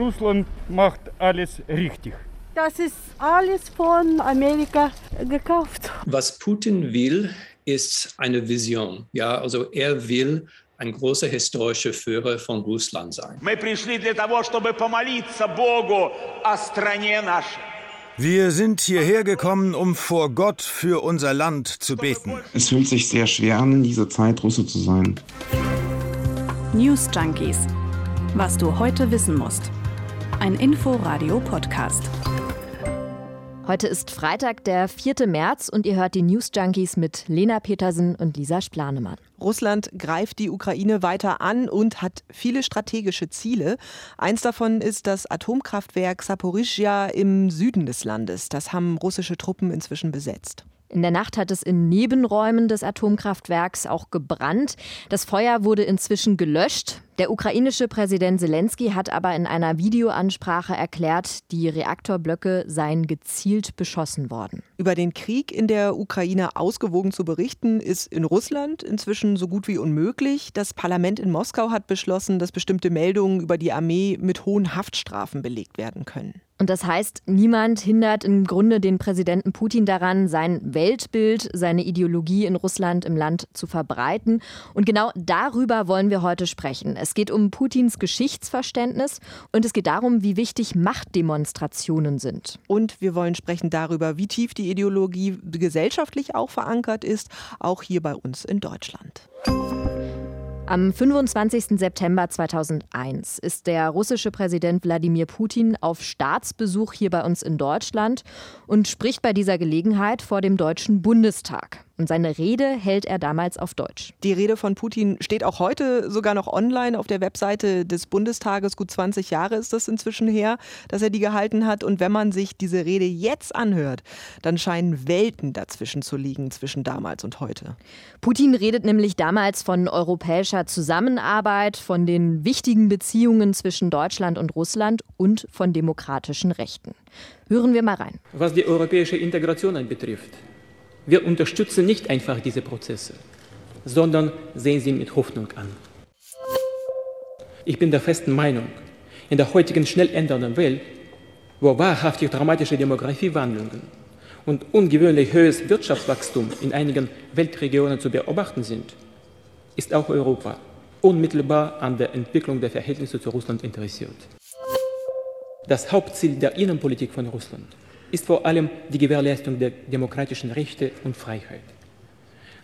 Russland macht alles richtig. Das ist alles von Amerika gekauft. Was Putin will, ist eine Vision. Ja, also er will ein großer historischer Führer von Russland sein. Wir sind hierher gekommen, um vor Gott für unser Land zu beten. Es fühlt sich sehr schwer an, in dieser Zeit Russe zu sein. News Junkies. Was du heute wissen musst. Ein Info-Radio-Podcast. Heute ist Freitag, der 4. März und ihr hört die News Junkies mit Lena Petersen und Lisa Splanemann. Russland greift die Ukraine weiter an und hat viele strategische Ziele. Eins davon ist das Atomkraftwerk Saporischja im Süden des Landes. Das haben russische Truppen inzwischen besetzt. In der Nacht hat es in Nebenräumen des Atomkraftwerks auch gebrannt. Das Feuer wurde inzwischen gelöscht. Der ukrainische Präsident Zelensky hat aber in einer Videoansprache erklärt, die Reaktorblöcke seien gezielt beschossen worden. Über den Krieg in der Ukraine ausgewogen zu berichten, ist in Russland inzwischen so gut wie unmöglich. Das Parlament in Moskau hat beschlossen, dass bestimmte Meldungen über die Armee mit hohen Haftstrafen belegt werden können. Und das heißt, niemand hindert im Grunde den Präsidenten Putin daran, sein Weltbild, seine Ideologie in Russland im Land zu verbreiten. Und genau darüber wollen wir heute sprechen. Es geht um Putins Geschichtsverständnis und es geht darum, wie wichtig Machtdemonstrationen sind. Und wir wollen sprechen darüber, wie tief die Ideologie gesellschaftlich auch verankert ist, auch hier bei uns in Deutschland. Am 25. September 2001 ist der russische Präsident Wladimir Putin auf Staatsbesuch hier bei uns in Deutschland und spricht bei dieser Gelegenheit vor dem Deutschen Bundestag. Und seine Rede hält er damals auf Deutsch. Die Rede von Putin steht auch heute sogar noch online auf der Webseite des Bundestages. Gut 20 Jahre ist das inzwischen her, dass er die gehalten hat. Und wenn man sich diese Rede jetzt anhört, dann scheinen Welten dazwischen zu liegen, zwischen damals und heute. Putin redet nämlich damals von europäischer Zusammenarbeit, von den wichtigen Beziehungen zwischen Deutschland und Russland und von demokratischen Rechten. Hören wir mal rein. Was die europäische Integration anbetrifft, wir unterstützen nicht einfach diese Prozesse, sondern sehen sie mit Hoffnung an. Ich bin der festen Meinung, in der heutigen schnell ändernden Welt, wo wahrhaftig dramatische Demografiewandlungen und ungewöhnlich höheres Wirtschaftswachstum in einigen Weltregionen zu beobachten sind, ist auch Europa unmittelbar an der Entwicklung der Verhältnisse zu Russland interessiert. Das Hauptziel der Innenpolitik von Russland ist vor allem die Gewährleistung der demokratischen Rechte und Freiheit,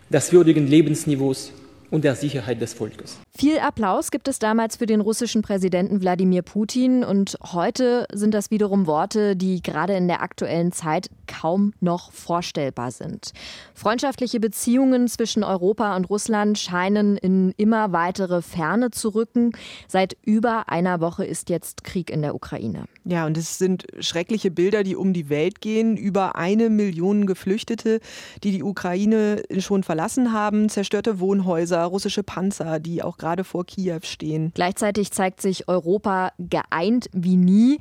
des würdigen Lebensniveaus und der Sicherheit des Volkes. Viel Applaus gibt es damals für den russischen Präsidenten Wladimir Putin und heute sind das wiederum Worte, die gerade in der aktuellen Zeit kaum noch vorstellbar sind. Freundschaftliche Beziehungen zwischen Europa und Russland scheinen in immer weitere Ferne zu rücken. Seit über einer Woche ist jetzt Krieg in der Ukraine. Ja, und es sind schreckliche Bilder, die um die Welt gehen. Über eine Million Geflüchtete, die die Ukraine schon verlassen haben, zerstörte Wohnhäuser, russische Panzer, die auch gerade gerade vor Kiew stehen. Gleichzeitig zeigt sich Europa geeint wie nie.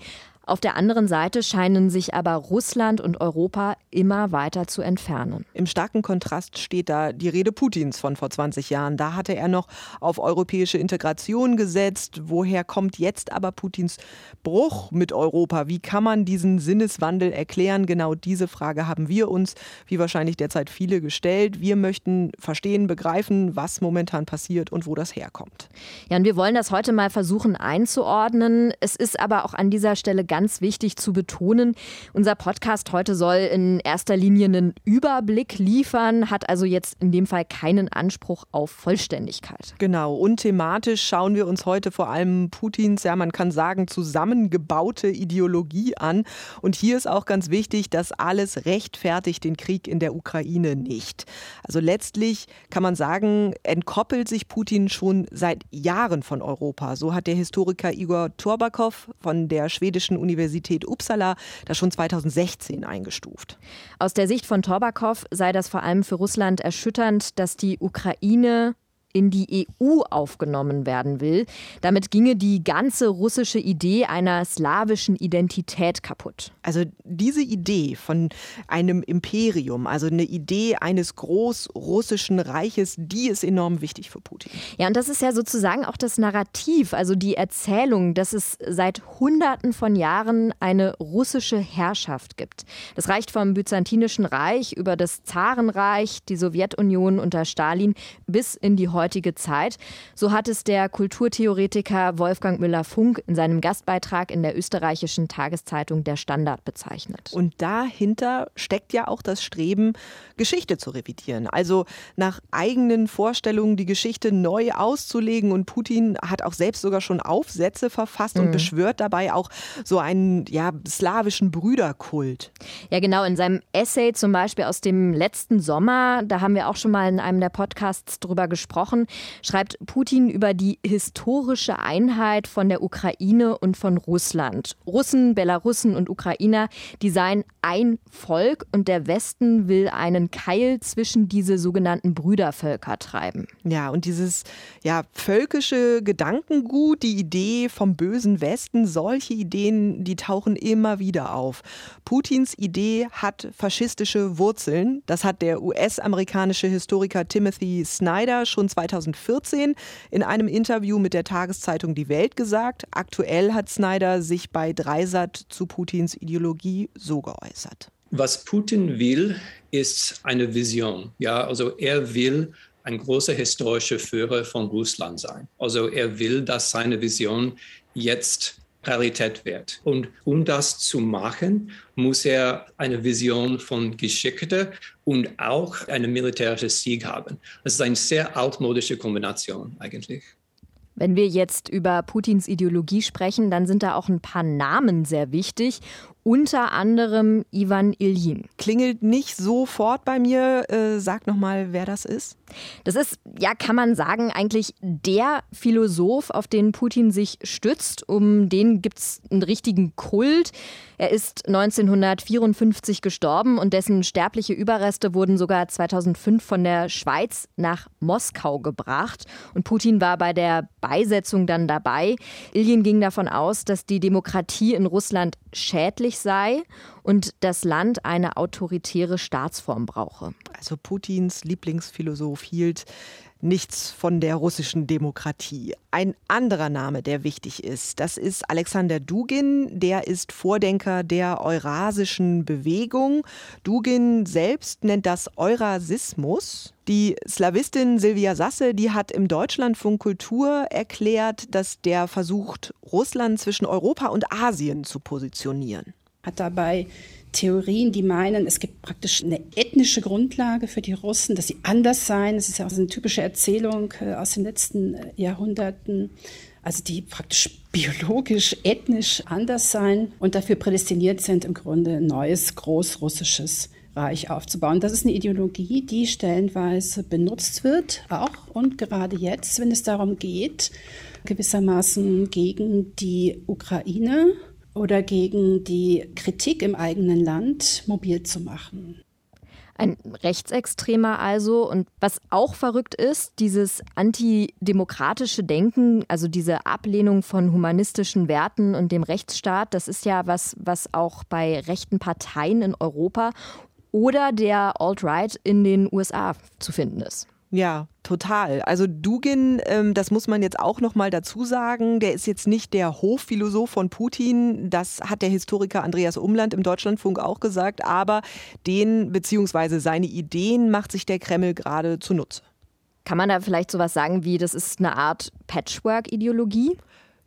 Auf der anderen Seite scheinen sich aber Russland und Europa immer weiter zu entfernen. Im starken Kontrast steht da die Rede Putins von vor 20 Jahren. Da hatte er noch auf europäische Integration gesetzt. Woher kommt jetzt aber Putins Bruch mit Europa? Wie kann man diesen Sinneswandel erklären? Genau diese Frage haben wir uns, wie wahrscheinlich derzeit viele, gestellt. Wir möchten verstehen, begreifen, was momentan passiert und wo das herkommt. Ja, und wir wollen das heute mal versuchen einzuordnen. Es ist aber auch an dieser Stelle ganz ganz wichtig zu betonen. Unser Podcast heute soll in erster Linie einen Überblick liefern, hat also jetzt in dem Fall keinen Anspruch auf Vollständigkeit. Genau, und thematisch schauen wir uns heute vor allem Putins, ja man kann sagen, zusammengebaute Ideologie an. Und hier ist auch ganz wichtig, dass alles rechtfertigt den Krieg in der Ukraine nicht. Also letztlich kann man sagen, entkoppelt sich Putin schon seit Jahren von Europa. So hat der Historiker Igor Torbakow von der schwedischen Universität Uppsala das schon 2016 eingestuft. Aus der Sicht von Torbakow sei das vor allem für Russland erschütternd, dass die Ukraine in die EU aufgenommen werden will. Damit ginge die ganze russische Idee einer slawischen Identität kaputt. Also diese Idee von einem Imperium, also eine Idee eines großrussischen Reiches, die ist enorm wichtig für Putin. Ja, und das ist ja sozusagen auch das Narrativ, also die Erzählung, dass es seit Hunderten von Jahren eine russische Herrschaft gibt. Das reicht vom Byzantinischen Reich über das Zarenreich, die Sowjetunion unter Stalin bis in die heutige Zeit. So hat es der Kulturtheoretiker Wolfgang Müller-Funk in seinem Gastbeitrag in der österreichischen Tageszeitung Der Standard bezeichnet. Und dahinter steckt ja auch das Streben, Geschichte zu revidieren. Also nach eigenen Vorstellungen die Geschichte neu auszulegen. Und Putin hat auch selbst sogar schon Aufsätze verfasst mhm. und beschwört dabei auch so einen ja, slawischen Brüderkult. Ja, genau. In seinem Essay zum Beispiel aus dem letzten Sommer, da haben wir auch schon mal in einem der Podcasts drüber gesprochen, schreibt Putin über die historische Einheit von der Ukraine und von Russland. Russen, Belarussen und Ukrainer, die seien ein Volk und der Westen will einen Keil zwischen diese sogenannten Brüdervölker treiben. Ja, und dieses ja, völkische Gedankengut, die Idee vom bösen Westen, solche Ideen, die tauchen immer wieder auf. Putins Idee hat faschistische Wurzeln. Das hat der US-amerikanische Historiker Timothy Snyder schon 2014 in einem Interview mit der Tageszeitung Die Welt gesagt. Aktuell hat Snyder sich bei Dreisat zu Putins Ideologie so geäußert. Was Putin will, ist eine Vision. Ja, also er will ein großer historischer Führer von Russland sein. Also er will, dass seine Vision jetzt Realität wird. Und um das zu machen, muss er eine Vision von Geschichte und auch einen militärischen Sieg haben. Das ist eine sehr altmodische Kombination eigentlich. Wenn wir jetzt über Putins Ideologie sprechen, dann sind da auch ein paar Namen sehr wichtig. Unter anderem Ivan Iljin. Klingelt nicht sofort bei mir. Äh, sag nochmal, wer das ist. Das ist, ja, kann man sagen, eigentlich der Philosoph, auf den Putin sich stützt. Um den gibt es einen richtigen Kult. Er ist 1954 gestorben und dessen sterbliche Überreste wurden sogar 2005 von der Schweiz nach Moskau gebracht. Und Putin war bei der Beisetzung dann dabei. Iljin ging davon aus, dass die Demokratie in Russland schädlich sei und das Land eine autoritäre Staatsform brauche. Also Putins Lieblingsphilosoph hielt nichts von der russischen Demokratie. Ein anderer Name, der wichtig ist, das ist Alexander Dugin. Der ist Vordenker der Eurasischen Bewegung. Dugin selbst nennt das Eurasismus. Die Slawistin Silvia Sasse, die hat im Deutschlandfunk Kultur erklärt, dass der versucht, Russland zwischen Europa und Asien zu positionieren. Hat dabei Theorien, die meinen, es gibt praktisch eine ethnische Grundlage für die Russen, dass sie anders seien. Das ist ja auch so eine typische Erzählung äh, aus den letzten äh, Jahrhunderten. Also die praktisch biologisch, ethnisch anders sein und dafür prädestiniert sind, im Grunde ein neues großrussisches Reich aufzubauen. Das ist eine Ideologie, die stellenweise benutzt wird, auch und gerade jetzt, wenn es darum geht, gewissermaßen gegen die Ukraine oder gegen die Kritik im eigenen Land mobil zu machen. Ein Rechtsextremer also. Und was auch verrückt ist, dieses antidemokratische Denken, also diese Ablehnung von humanistischen Werten und dem Rechtsstaat, das ist ja was, was auch bei rechten Parteien in Europa oder der Alt-Right in den USA zu finden ist. Ja, total. Also Dugin, ähm, das muss man jetzt auch noch mal dazu sagen, der ist jetzt nicht der Hofphilosoph von Putin. Das hat der Historiker Andreas Umland im Deutschlandfunk auch gesagt. Aber den bzw. seine Ideen macht sich der Kreml gerade zunutze. Kann man da vielleicht sowas sagen wie, das ist eine Art Patchwork-Ideologie?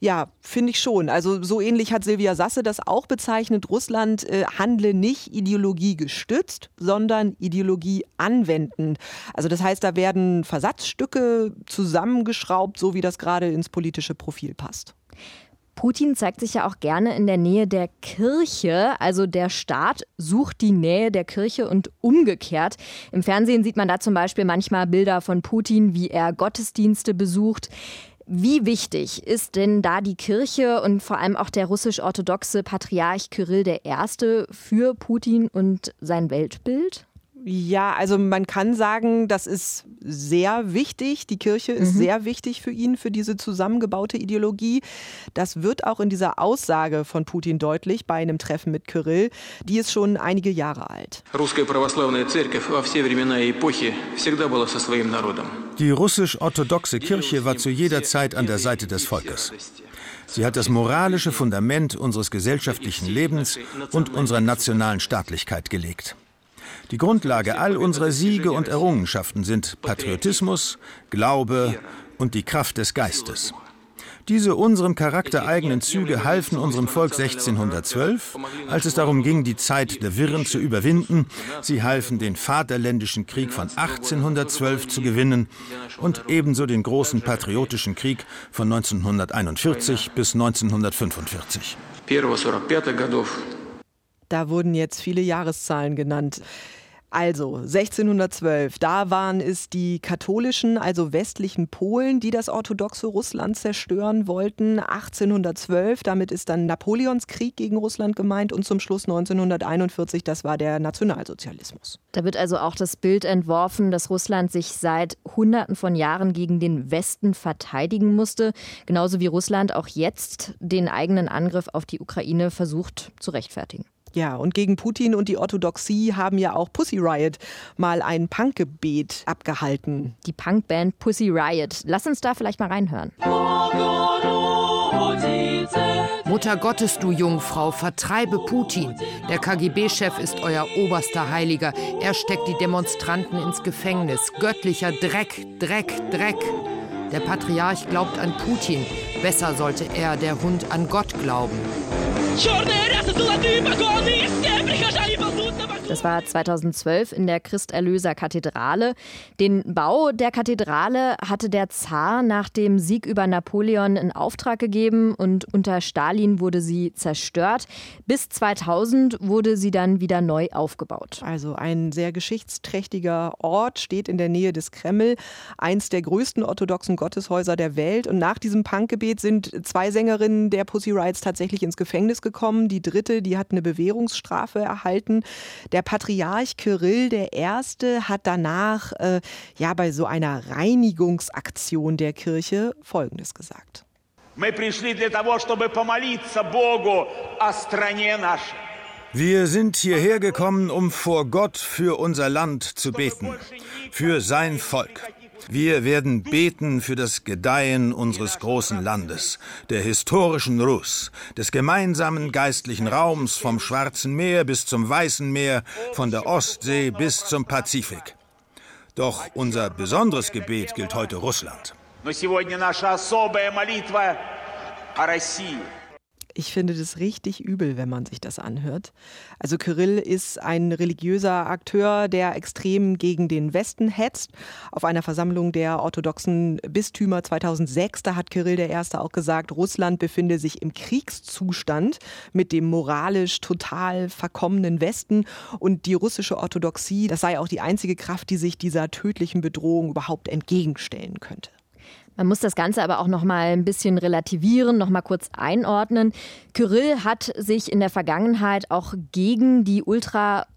Ja, finde ich schon. Also so ähnlich hat Silvia Sasse das auch bezeichnet. Russland äh, handle nicht Ideologie gestützt, sondern Ideologie anwendend. Also das heißt, da werden Versatzstücke zusammengeschraubt, so wie das gerade ins politische Profil passt. Putin zeigt sich ja auch gerne in der Nähe der Kirche. Also der Staat sucht die Nähe der Kirche und umgekehrt. Im Fernsehen sieht man da zum Beispiel manchmal Bilder von Putin, wie er Gottesdienste besucht. Wie wichtig ist denn da die Kirche und vor allem auch der russisch-orthodoxe Patriarch Kyrill I. für Putin und sein Weltbild? Ja, also man kann sagen, das ist sehr wichtig. Die Kirche ist mhm. sehr wichtig für ihn, für diese zusammengebaute Ideologie. Das wird auch in dieser Aussage von Putin deutlich bei einem Treffen mit Kyrill. Die ist schon einige Jahre alt. Die russisch-orthodoxe Kirche war zu jeder Zeit an der Seite des Volkes. Sie hat das moralische Fundament unseres gesellschaftlichen Lebens und unserer nationalen Staatlichkeit gelegt. Die Grundlage all unserer Siege und Errungenschaften sind Patriotismus, Glaube und die Kraft des Geistes. Diese unserem Charakter eigenen Züge halfen unserem Volk 1612, als es darum ging, die Zeit der Wirren zu überwinden. Sie halfen, den Vaterländischen Krieg von 1812 zu gewinnen und ebenso den großen Patriotischen Krieg von 1941 bis 1945. Da wurden jetzt viele Jahreszahlen genannt. Also 1612, da waren es die katholischen, also westlichen Polen, die das orthodoxe Russland zerstören wollten. 1812, damit ist dann Napoleons Krieg gegen Russland gemeint und zum Schluss 1941, das war der Nationalsozialismus. Da wird also auch das Bild entworfen, dass Russland sich seit Hunderten von Jahren gegen den Westen verteidigen musste, genauso wie Russland auch jetzt den eigenen Angriff auf die Ukraine versucht zu rechtfertigen. Ja, und gegen Putin und die Orthodoxie haben ja auch Pussy Riot mal ein Punkgebet abgehalten. Die Punkband Pussy Riot. Lass uns da vielleicht mal reinhören. Mutter Gottes, du Jungfrau, vertreibe Putin. Der KGB-Chef ist euer oberster Heiliger. Er steckt die Demonstranten ins Gefängnis. Göttlicher Dreck, Dreck, Dreck. Der Patriarch glaubt an Putin. Besser sollte er, der Hund, an Gott glauben. золотые погоны, и все прихожане полны Das war 2012 in der Christerlöser Kathedrale. Den Bau der Kathedrale hatte der Zar nach dem Sieg über Napoleon in Auftrag gegeben und unter Stalin wurde sie zerstört. Bis 2000 wurde sie dann wieder neu aufgebaut. Also ein sehr geschichtsträchtiger Ort steht in der Nähe des Kreml, eins der größten orthodoxen Gotteshäuser der Welt. Und nach diesem Punkgebet sind zwei Sängerinnen der Pussy Rights tatsächlich ins Gefängnis gekommen. Die dritte, die hat eine Bewährungsstrafe erhalten. Der der Patriarch Kyrill I. hat danach äh, ja bei so einer Reinigungsaktion der Kirche Folgendes gesagt. Wir sind hierher gekommen, um vor Gott für unser Land zu beten, für sein Volk. Wir werden beten für das Gedeihen unseres großen Landes, der historischen Rus, des gemeinsamen geistlichen Raums vom Schwarzen Meer bis zum Weißen Meer, von der Ostsee bis zum Pazifik. Doch unser besonderes Gebet gilt heute Russland. Но сегодня наша особая молитва о России. Ich finde das richtig übel, wenn man sich das anhört. Also Kyrill ist ein religiöser Akteur, der extrem gegen den Westen hetzt. Auf einer Versammlung der orthodoxen Bistümer 2006, da hat Kyrill der Erste auch gesagt, Russland befinde sich im Kriegszustand mit dem moralisch total verkommenen Westen und die russische Orthodoxie, das sei auch die einzige Kraft, die sich dieser tödlichen Bedrohung überhaupt entgegenstellen könnte. Man muss das Ganze aber auch noch mal ein bisschen relativieren, noch mal kurz einordnen. Kyrill hat sich in der Vergangenheit auch gegen die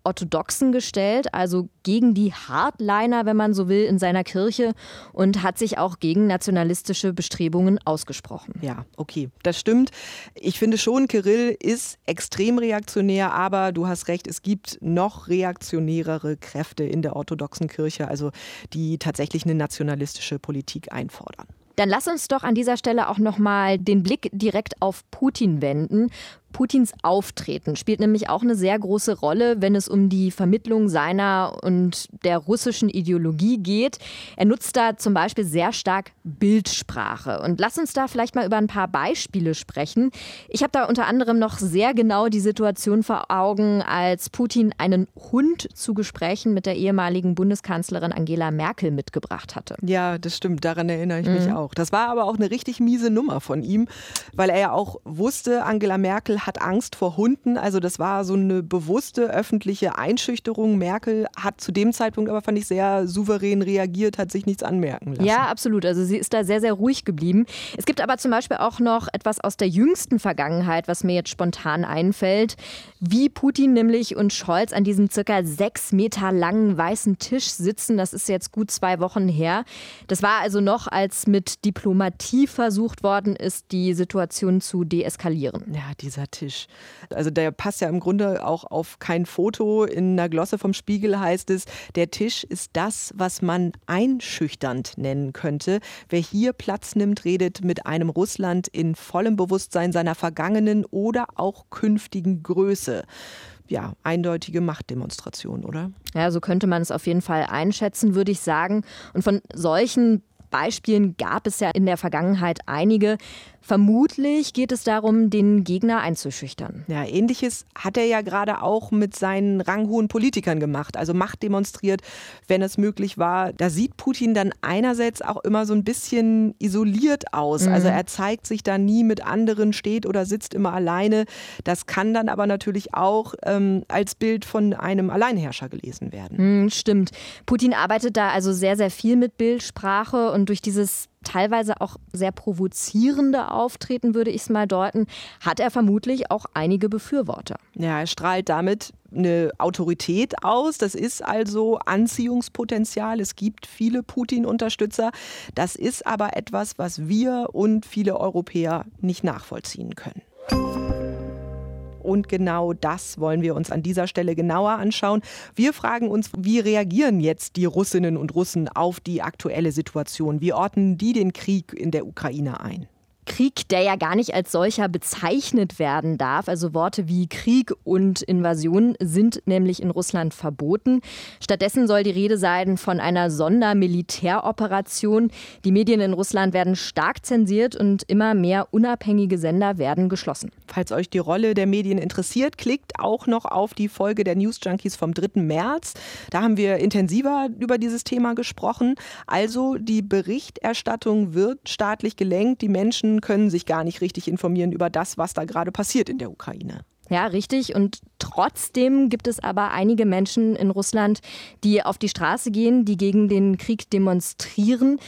Ultraorthodoxen gestellt, also gegen die Hardliner, wenn man so will, in seiner Kirche und hat sich auch gegen nationalistische Bestrebungen ausgesprochen. Ja, okay, das stimmt. Ich finde schon, Kyrill ist extrem reaktionär, aber du hast recht, es gibt noch reaktionärere Kräfte in der orthodoxen Kirche, also die tatsächlich eine nationalistische Politik einfordern. Dann lass uns doch an dieser Stelle auch noch mal den Blick direkt auf Putin wenden. Putins Auftreten spielt nämlich auch eine sehr große Rolle, wenn es um die Vermittlung seiner und der russischen Ideologie geht. Er nutzt da zum Beispiel sehr stark Bildsprache. Und lass uns da vielleicht mal über ein paar Beispiele sprechen. Ich habe da unter anderem noch sehr genau die Situation vor Augen, als Putin einen Hund zu Gesprächen mit der ehemaligen Bundeskanzlerin Angela Merkel mitgebracht hatte. Ja, das stimmt. Daran erinnere ich mhm. mich auch. Das war aber auch eine richtig miese Nummer von ihm, weil er ja auch wusste, Angela Merkel hat Angst vor Hunden. Also das war so eine bewusste öffentliche Einschüchterung. Merkel hat zu dem Zeitpunkt aber, fand ich, sehr souverän reagiert, hat sich nichts anmerken lassen. Ja, absolut. Also sie ist da sehr, sehr ruhig geblieben. Es gibt aber zum Beispiel auch noch etwas aus der jüngsten Vergangenheit, was mir jetzt spontan einfällt. Wie Putin nämlich und Scholz an diesem circa sechs Meter langen weißen Tisch sitzen, das ist jetzt gut zwei Wochen her. Das war also noch, als mit Diplomatie versucht worden ist, die Situation zu deeskalieren. Ja, dieser Tisch. Also der passt ja im Grunde auch auf kein Foto. In einer Glosse vom Spiegel heißt es, der Tisch ist das, was man einschüchternd nennen könnte. Wer hier Platz nimmt, redet mit einem Russland in vollem Bewusstsein seiner vergangenen oder auch künftigen Größe ja, eindeutige Machtdemonstration, oder? Ja, so könnte man es auf jeden Fall einschätzen, würde ich sagen. Und von solchen Beispielen gab es ja in der Vergangenheit einige. Vermutlich geht es darum, den Gegner einzuschüchtern. Ja, ähnliches hat er ja gerade auch mit seinen ranghohen Politikern gemacht, also Macht demonstriert, wenn es möglich war. Da sieht Putin dann einerseits auch immer so ein bisschen isoliert aus. Mhm. Also er zeigt sich da nie mit anderen, steht oder sitzt immer alleine. Das kann dann aber natürlich auch ähm, als Bild von einem Alleinherrscher gelesen werden. Mhm, stimmt. Putin arbeitet da also sehr, sehr viel mit Bildsprache und durch dieses teilweise auch sehr provozierende Auftreten, würde ich es mal deuten, hat er vermutlich auch einige Befürworter. Ja, er strahlt damit eine Autorität aus. Das ist also Anziehungspotenzial. Es gibt viele Putin-Unterstützer. Das ist aber etwas, was wir und viele Europäer nicht nachvollziehen können. Und genau das wollen wir uns an dieser Stelle genauer anschauen. Wir fragen uns, wie reagieren jetzt die Russinnen und Russen auf die aktuelle Situation? Wie ordnen die den Krieg in der Ukraine ein? Krieg, der ja gar nicht als solcher bezeichnet werden darf. Also Worte wie Krieg und Invasion sind nämlich in Russland verboten. Stattdessen soll die Rede sein von einer Sondermilitäroperation. Die Medien in Russland werden stark zensiert und immer mehr unabhängige Sender werden geschlossen. Falls euch die Rolle der Medien interessiert, klickt auch noch auf die Folge der News Junkies vom 3. März. Da haben wir intensiver über dieses Thema gesprochen. Also die Berichterstattung wird staatlich gelenkt. Die Menschen können sich gar nicht richtig informieren über das, was da gerade passiert in der Ukraine. Ja, richtig. Und trotzdem gibt es aber einige Menschen in Russland, die auf die Straße gehen, die gegen den Krieg demonstrieren.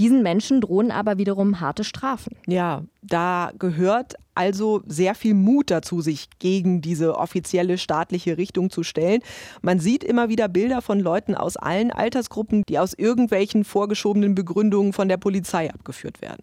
Diesen Menschen drohen aber wiederum harte Strafen. Ja, da gehört also sehr viel Mut dazu, sich gegen diese offizielle staatliche Richtung zu stellen. Man sieht immer wieder Bilder von Leuten aus allen Altersgruppen, die aus irgendwelchen vorgeschobenen Begründungen von der Polizei abgeführt werden.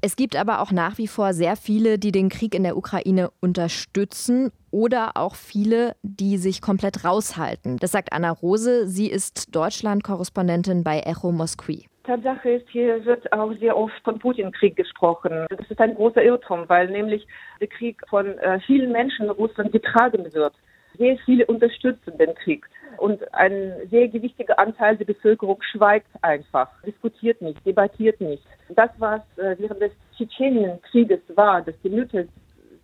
Es gibt aber auch nach wie vor sehr viele, die den Krieg in der Ukraine unterstützen oder auch viele, die sich komplett raushalten. Das sagt Anna Rose. Sie ist Deutschland-Korrespondentin bei Echo Moskwi. Tatsache ist, hier wird auch sehr oft von Putin-Krieg gesprochen. Das ist ein großer Irrtum, weil nämlich der Krieg von äh, vielen Menschen in Russland getragen wird. Sehr viele unterstützen den Krieg. Und ein sehr gewichtiger Anteil der Bevölkerung schweigt einfach, diskutiert nicht, debattiert nicht. Das, was äh, während des Tschetschenien-Krieges war, dass die Mütter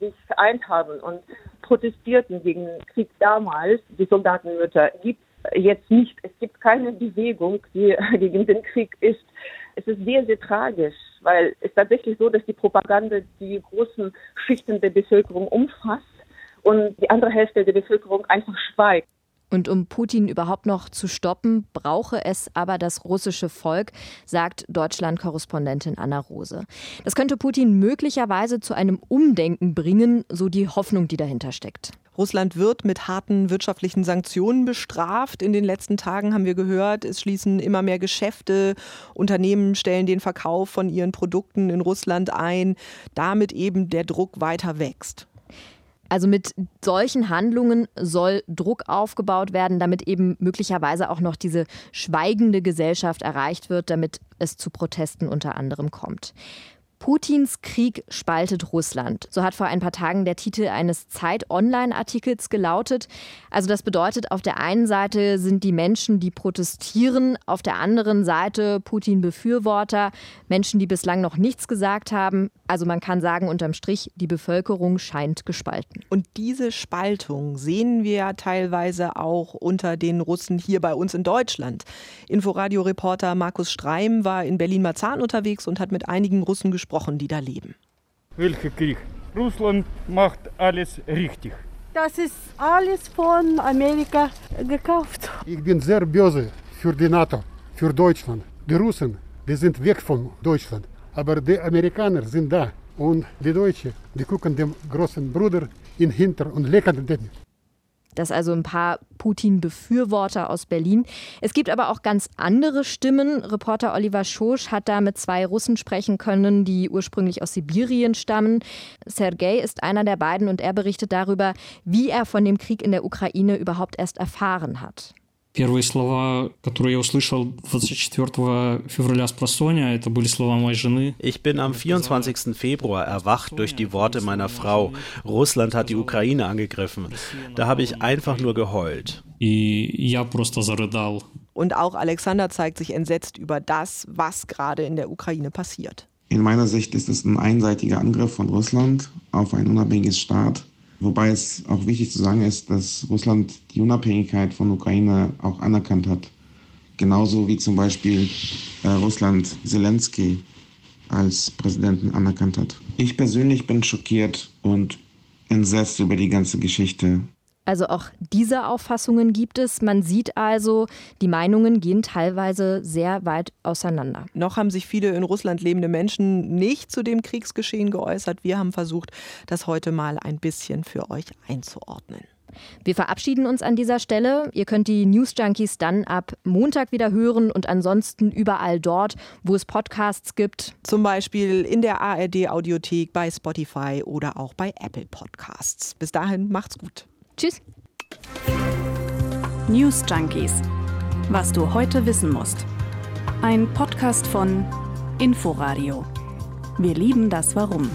sich vereint haben und protestierten gegen den Krieg damals, die Soldatenmütter, gibt jetzt nicht. Es gibt keine Bewegung, die gegen den Krieg ist. Es ist sehr, sehr tragisch, weil es tatsächlich so, dass die Propaganda die großen Schichten der Bevölkerung umfasst und die andere Hälfte der Bevölkerung einfach schweigt. Und um Putin überhaupt noch zu stoppen, brauche es aber das russische Volk, sagt Deutschland-Korrespondentin Anna Rose. Das könnte Putin möglicherweise zu einem Umdenken bringen, so die Hoffnung, die dahinter steckt. Russland wird mit harten wirtschaftlichen Sanktionen bestraft. In den letzten Tagen haben wir gehört, es schließen immer mehr Geschäfte. Unternehmen stellen den Verkauf von ihren Produkten in Russland ein, damit eben der Druck weiter wächst. Also mit solchen Handlungen soll Druck aufgebaut werden, damit eben möglicherweise auch noch diese schweigende Gesellschaft erreicht wird, damit es zu Protesten unter anderem kommt. Putins Krieg spaltet Russland. So hat vor ein paar Tagen der Titel eines Zeit-Online-Artikels gelautet. Also das bedeutet, auf der einen Seite sind die Menschen, die protestieren, auf der anderen Seite Putin-Befürworter, Menschen, die bislang noch nichts gesagt haben. Also man kann sagen, unterm Strich, die Bevölkerung scheint gespalten. Und diese Spaltung sehen wir ja teilweise auch unter den Russen hier bei uns in Deutschland. Inforadio-Reporter Markus Streim war in Berlin-Marzahn unterwegs und hat mit einigen Russen gesprochen gesprochen, die da leben. Welcher Krieg? Russland macht alles richtig. Das ist alles von Amerika gekauft. Ich bin sehr böse für die NATO, für Deutschland. Die Russen, die sind weg von Deutschland. Aber die Amerikaner sind da. Und die Deutschen, die gucken dem großen Bruder in hinter und leckern den. Das also ein paar Putin-Befürworter aus Berlin. Es gibt aber auch ganz andere Stimmen. Reporter Oliver Schosch hat da mit zwei Russen sprechen können, die ursprünglich aus Sibirien stammen. Sergei ist einer der beiden und er berichtet darüber, wie er von dem Krieg in der Ukraine überhaupt erst erfahren hat. Первые слова, которые я услышал 24 февраля с просоня, это были слова моей жены. Ich bin am 24. Februar erwacht durch die Worte meiner Frau. Russland hat die Ukraine angegriffen. Da habe ich einfach nur geheult. И я просто зарыдал. Und auch Alexander zeigt sich entsetzt über das, was gerade in der Ukraine passiert. In meiner Sicht ist es ein einseitiger Angriff von Russland auf ein unabhängiges Staat Wobei es auch wichtig zu sagen ist, dass Russland die Unabhängigkeit von Ukraine auch anerkannt hat. Genauso wie zum Beispiel äh, Russland Zelensky als Präsidenten anerkannt hat. Ich persönlich bin schockiert und entsetzt über die ganze Geschichte. Also auch diese Auffassungen gibt es. Man sieht also, die Meinungen gehen teilweise sehr weit auseinander. Noch haben sich viele in Russland lebende Menschen nicht zu dem Kriegsgeschehen geäußert. Wir haben versucht, das heute mal ein bisschen für euch einzuordnen. Wir verabschieden uns an dieser Stelle. Ihr könnt die News Junkies dann ab Montag wieder hören und ansonsten überall dort, wo es Podcasts gibt. Zum Beispiel in der ARD Audiothek, bei Spotify oder auch bei Apple Podcasts. Bis dahin macht's gut. Tschüss. News Junkies. Was du heute wissen musst. Ein Podcast von Inforadio. Wir lieben das Warum.